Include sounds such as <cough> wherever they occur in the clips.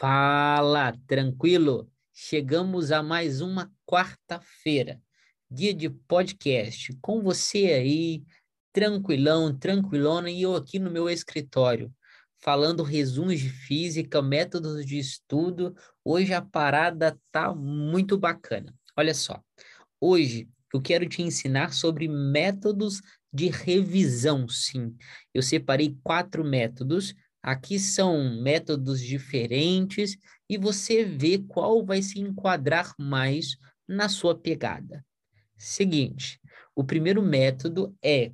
Fala, tranquilo? Chegamos a mais uma quarta-feira, dia de podcast, com você aí, tranquilão, tranquilona, e eu aqui no meu escritório, falando resumos de física, métodos de estudo. Hoje a parada tá muito bacana. Olha só, hoje eu quero te ensinar sobre métodos de revisão, sim. Eu separei quatro métodos Aqui são métodos diferentes e você vê qual vai se enquadrar mais na sua pegada. Seguinte, o primeiro método é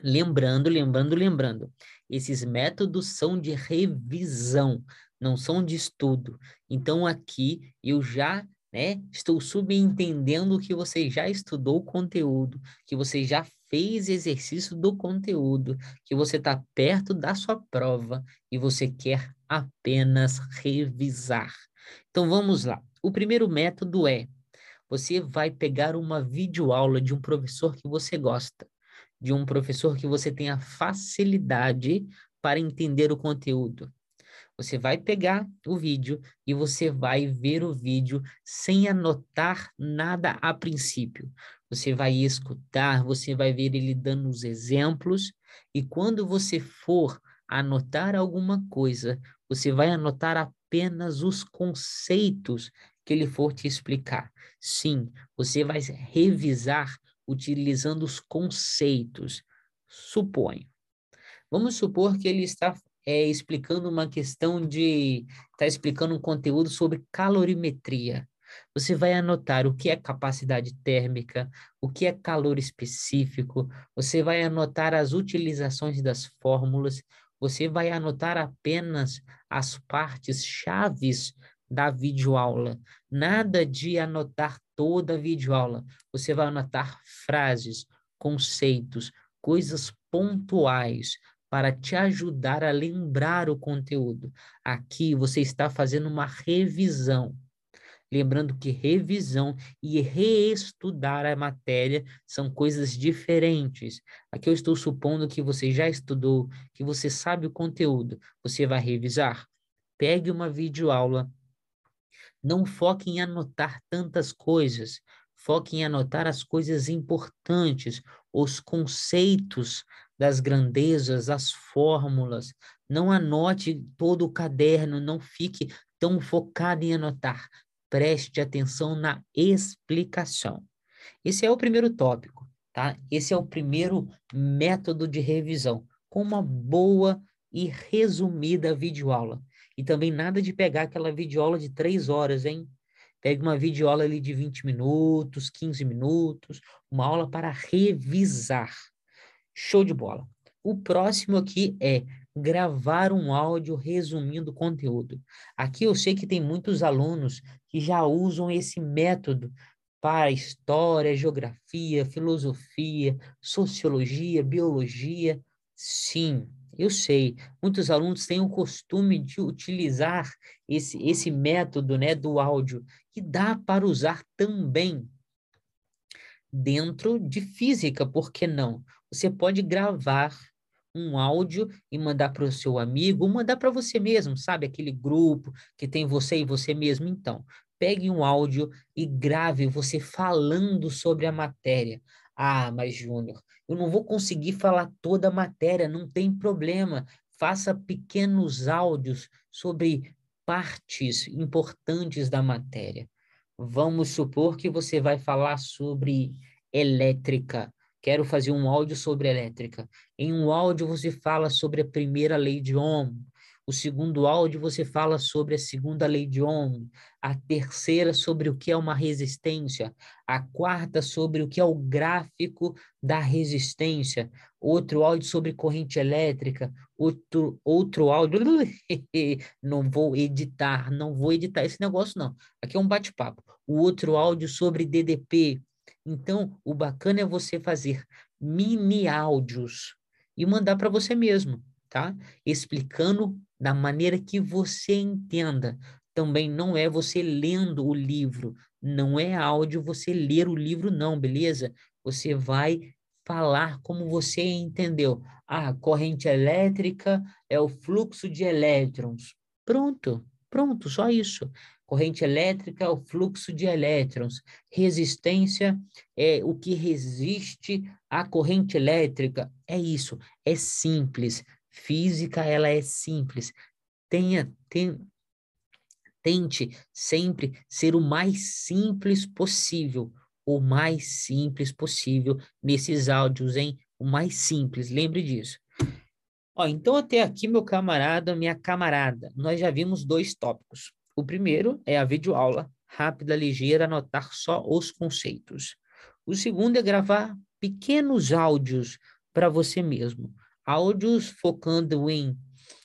lembrando, lembrando, lembrando. Esses métodos são de revisão, não são de estudo. Então aqui eu já né? Estou subentendendo que você já estudou o conteúdo, que você já fez exercício do conteúdo, que você está perto da sua prova e você quer apenas revisar. Então vamos lá. O primeiro método é: você vai pegar uma videoaula de um professor que você gosta, de um professor que você tenha facilidade para entender o conteúdo. Você vai pegar o vídeo e você vai ver o vídeo sem anotar nada a princípio. Você vai escutar, você vai ver ele dando os exemplos, e quando você for anotar alguma coisa, você vai anotar apenas os conceitos que ele for te explicar. Sim, você vai revisar utilizando os conceitos. Suponho. Vamos supor que ele está é, explicando uma questão de. Está explicando um conteúdo sobre calorimetria. Você vai anotar o que é capacidade térmica, o que é calor específico, você vai anotar as utilizações das fórmulas, você vai anotar apenas as partes chaves da videoaula. Nada de anotar toda a videoaula. Você vai anotar frases, conceitos, coisas pontuais, para te ajudar a lembrar o conteúdo. Aqui você está fazendo uma revisão. Lembrando que revisão e reestudar a matéria são coisas diferentes. Aqui eu estou supondo que você já estudou, que você sabe o conteúdo. Você vai revisar. Pegue uma videoaula. Não foque em anotar tantas coisas. Foque em anotar as coisas importantes, os conceitos das grandezas, as fórmulas. Não anote todo o caderno, não fique tão focado em anotar. Preste atenção na explicação. Esse é o primeiro tópico, tá? Esse é o primeiro método de revisão, com uma boa e resumida videoaula. E também nada de pegar aquela videoaula de três horas, hein? Pegue uma videoaula ali de 20 minutos, 15 minutos, uma aula para revisar. Show de bola. O próximo aqui é gravar um áudio resumindo o conteúdo. Aqui eu sei que tem muitos alunos que já usam esse método para história, geografia, filosofia, sociologia, biologia. Sim, eu sei. Muitos alunos têm o costume de utilizar esse, esse método né, do áudio, que dá para usar também dentro de física, por que não? Você pode gravar um áudio e mandar para o seu amigo, ou mandar para você mesmo, sabe? Aquele grupo que tem você e você mesmo. Então, pegue um áudio e grave você falando sobre a matéria. Ah, mas Júnior, eu não vou conseguir falar toda a matéria, não tem problema. Faça pequenos áudios sobre partes importantes da matéria. Vamos supor que você vai falar sobre elétrica. Quero fazer um áudio sobre elétrica. Em um áudio você fala sobre a primeira lei de Ohm. O segundo áudio você fala sobre a segunda lei de Ohm. A terceira sobre o que é uma resistência. A quarta sobre o que é o gráfico da resistência. Outro áudio sobre corrente elétrica. Outro, outro áudio. <laughs> Não vou editar, não vou editar esse negócio, não. Aqui é um bate-papo. O outro áudio sobre DDP então, o bacana é você fazer mini áudios e mandar para você mesmo, tá? Explicando da maneira que você entenda. Também não é você lendo o livro, não é áudio você ler o livro, não, beleza? Você vai falar como você entendeu. Ah, corrente elétrica é o fluxo de elétrons. Pronto, Pronto, só isso. Corrente elétrica é o fluxo de elétrons. Resistência é o que resiste à corrente elétrica. É isso, é simples. Física, ela é simples. Tenha, tem, tente sempre ser o mais simples possível, o mais simples possível nesses áudios, hein? O mais simples, lembre disso. Ó, então até aqui, meu camarada, minha camarada, nós já vimos dois tópicos. O primeiro é a videoaula, rápida, ligeira, anotar só os conceitos. O segundo é gravar pequenos áudios para você mesmo. Áudios focando em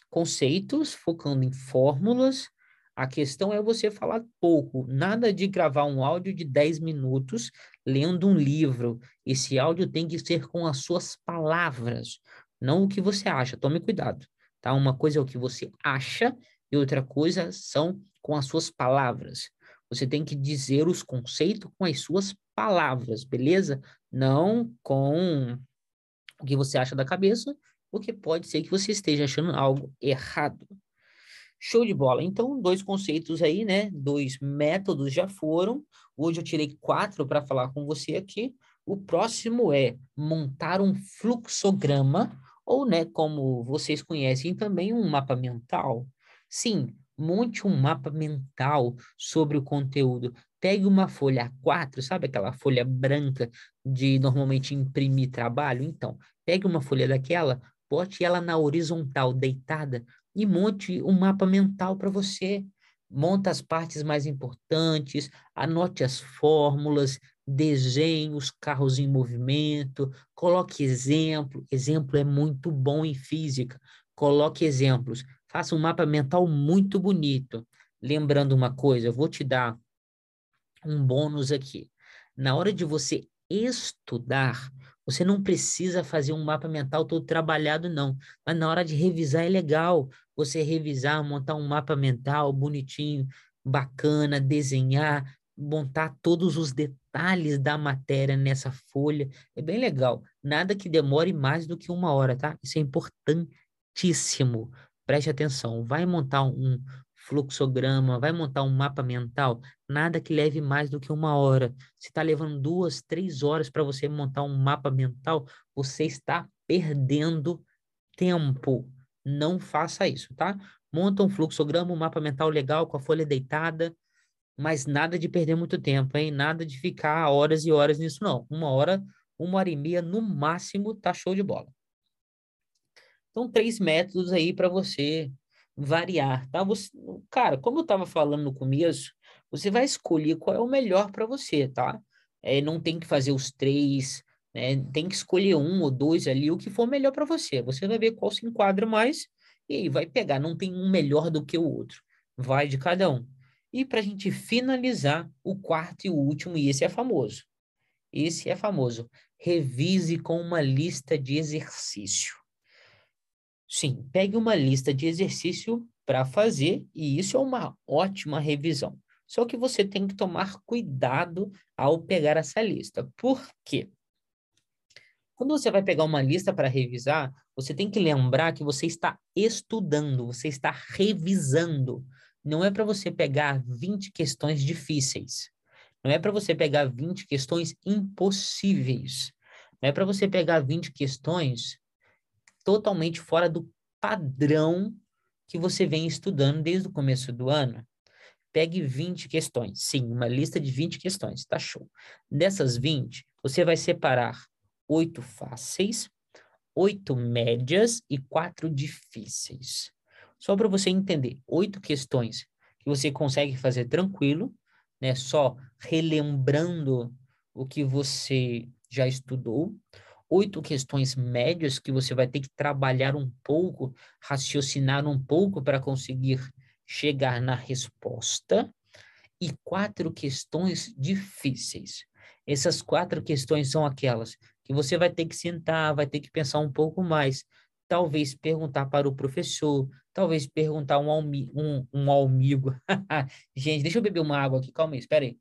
conceitos, focando em fórmulas. A questão é você falar pouco, nada de gravar um áudio de 10 minutos lendo um livro. Esse áudio tem que ser com as suas palavras, não o que você acha. Tome cuidado, tá? Uma coisa é o que você acha e outra coisa são com as suas palavras. Você tem que dizer os conceitos com as suas palavras, beleza? Não com o que você acha da cabeça, porque pode ser que você esteja achando algo errado. Show de bola. Então, dois conceitos aí, né? Dois métodos já foram. Hoje eu tirei quatro para falar com você aqui. O próximo é montar um fluxograma, ou, né, como vocês conhecem também, um mapa mental. Sim, monte um mapa mental sobre o conteúdo. Pegue uma folha A4, sabe aquela folha branca de normalmente imprimir trabalho? Então, pegue uma folha daquela, bote ela na horizontal, deitada, e monte um mapa mental para você. Monta as partes mais importantes, anote as fórmulas, desenhe os carros em movimento, coloque exemplo. Exemplo é muito bom em física. Coloque exemplos faça um mapa mental muito bonito. Lembrando uma coisa, eu vou te dar um bônus aqui. Na hora de você estudar, você não precisa fazer um mapa mental todo trabalhado, não. Mas na hora de revisar é legal. Você revisar, montar um mapa mental bonitinho, bacana, desenhar, montar todos os detalhes da matéria nessa folha. É bem legal. Nada que demore mais do que uma hora, tá? Isso é importantíssimo. Preste atenção, vai montar um fluxograma, vai montar um mapa mental, nada que leve mais do que uma hora. Se está levando duas, três horas para você montar um mapa mental, você está perdendo tempo. Não faça isso, tá? Monta um fluxograma, um mapa mental legal com a folha deitada, mas nada de perder muito tempo, hein? Nada de ficar horas e horas nisso, não. Uma hora, uma hora e meia no máximo, tá show de bola. Então, três métodos aí para você variar, tá? Você, cara, como eu estava falando no começo, você vai escolher qual é o melhor para você, tá? É, não tem que fazer os três, né? Tem que escolher um ou dois ali, o que for melhor para você. Você vai ver qual se enquadra mais e aí vai pegar. Não tem um melhor do que o outro. Vai de cada um. E para a gente finalizar, o quarto e o último, e esse é famoso. Esse é famoso. Revise com uma lista de exercício. Sim, pegue uma lista de exercício para fazer e isso é uma ótima revisão. Só que você tem que tomar cuidado ao pegar essa lista. Por quê? Quando você vai pegar uma lista para revisar, você tem que lembrar que você está estudando, você está revisando. Não é para você pegar 20 questões difíceis. Não é para você pegar 20 questões impossíveis. Não é para você pegar 20 questões totalmente fora do padrão que você vem estudando desde o começo do ano. Pegue 20 questões. Sim, uma lista de 20 questões. Tá show. Dessas 20, você vai separar oito fáceis, oito médias e quatro difíceis. Só para você entender, oito questões que você consegue fazer tranquilo, né? Só relembrando o que você já estudou oito questões médias que você vai ter que trabalhar um pouco, raciocinar um pouco para conseguir chegar na resposta, e quatro questões difíceis. Essas quatro questões são aquelas que você vai ter que sentar, vai ter que pensar um pouco mais, talvez perguntar para o professor, talvez perguntar um, um, um amigo. <laughs> Gente, deixa eu beber uma água aqui, calma aí, espera aí.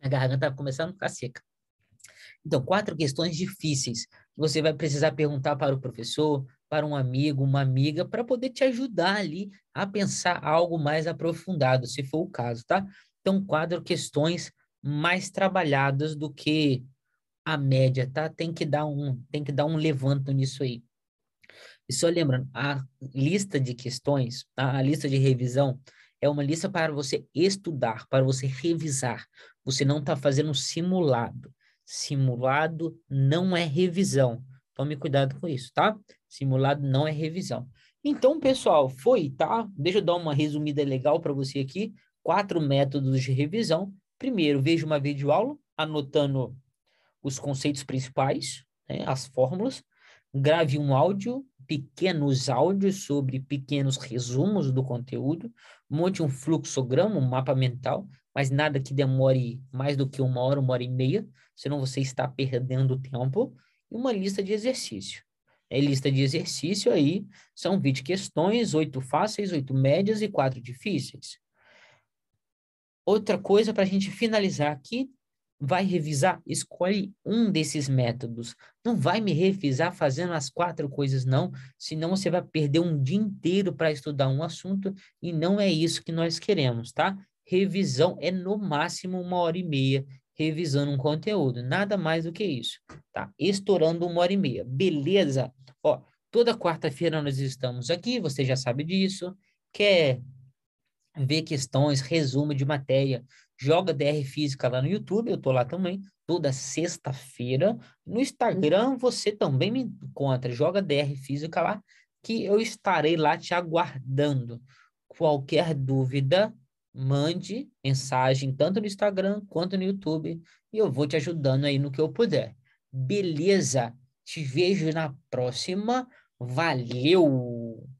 A garganta está começando a ficar seca. Então, quatro questões difíceis. Você vai precisar perguntar para o professor, para um amigo, uma amiga, para poder te ajudar ali a pensar algo mais aprofundado, se for o caso, tá? Então, quadro questões mais trabalhadas do que a média, tá? Tem que dar um, tem que dar um levanto nisso aí. E só lembrando, a lista de questões, a, a lista de revisão, é uma lista para você estudar, para você revisar. Você não está fazendo simulado. Simulado não é revisão. Tome cuidado com isso, tá? Simulado não é revisão. Então, pessoal, foi, tá? Deixa eu dar uma resumida legal para você aqui. Quatro métodos de revisão. Primeiro, veja uma videoaula, anotando os conceitos principais, né, as fórmulas. Grave um áudio, pequenos áudios sobre pequenos resumos do conteúdo. Monte um fluxograma, um mapa mental, mas nada que demore mais do que uma hora, uma hora e meia, senão você está perdendo tempo. E uma lista de exercício. É lista de exercício aí são 20 questões, oito fáceis, oito médias e quatro difíceis. Outra coisa para a gente finalizar aqui, vai revisar, escolhe um desses métodos. Não vai me revisar fazendo as quatro coisas, não, senão você vai perder um dia inteiro para estudar um assunto e não é isso que nós queremos, tá? Revisão é no máximo uma hora e meia revisando um conteúdo, nada mais do que isso, tá? Estourando uma hora e meia, beleza? Ó, toda quarta-feira nós estamos aqui, você já sabe disso. Quer ver questões, resumo de matéria, joga DR Física lá no YouTube, eu tô lá também, toda sexta-feira. No Instagram você também me encontra, joga DR Física lá, que eu estarei lá te aguardando. Qualquer dúvida, mande mensagem tanto no Instagram quanto no YouTube e eu vou te ajudando aí no que eu puder. Beleza? Te vejo na próxima. Valeu!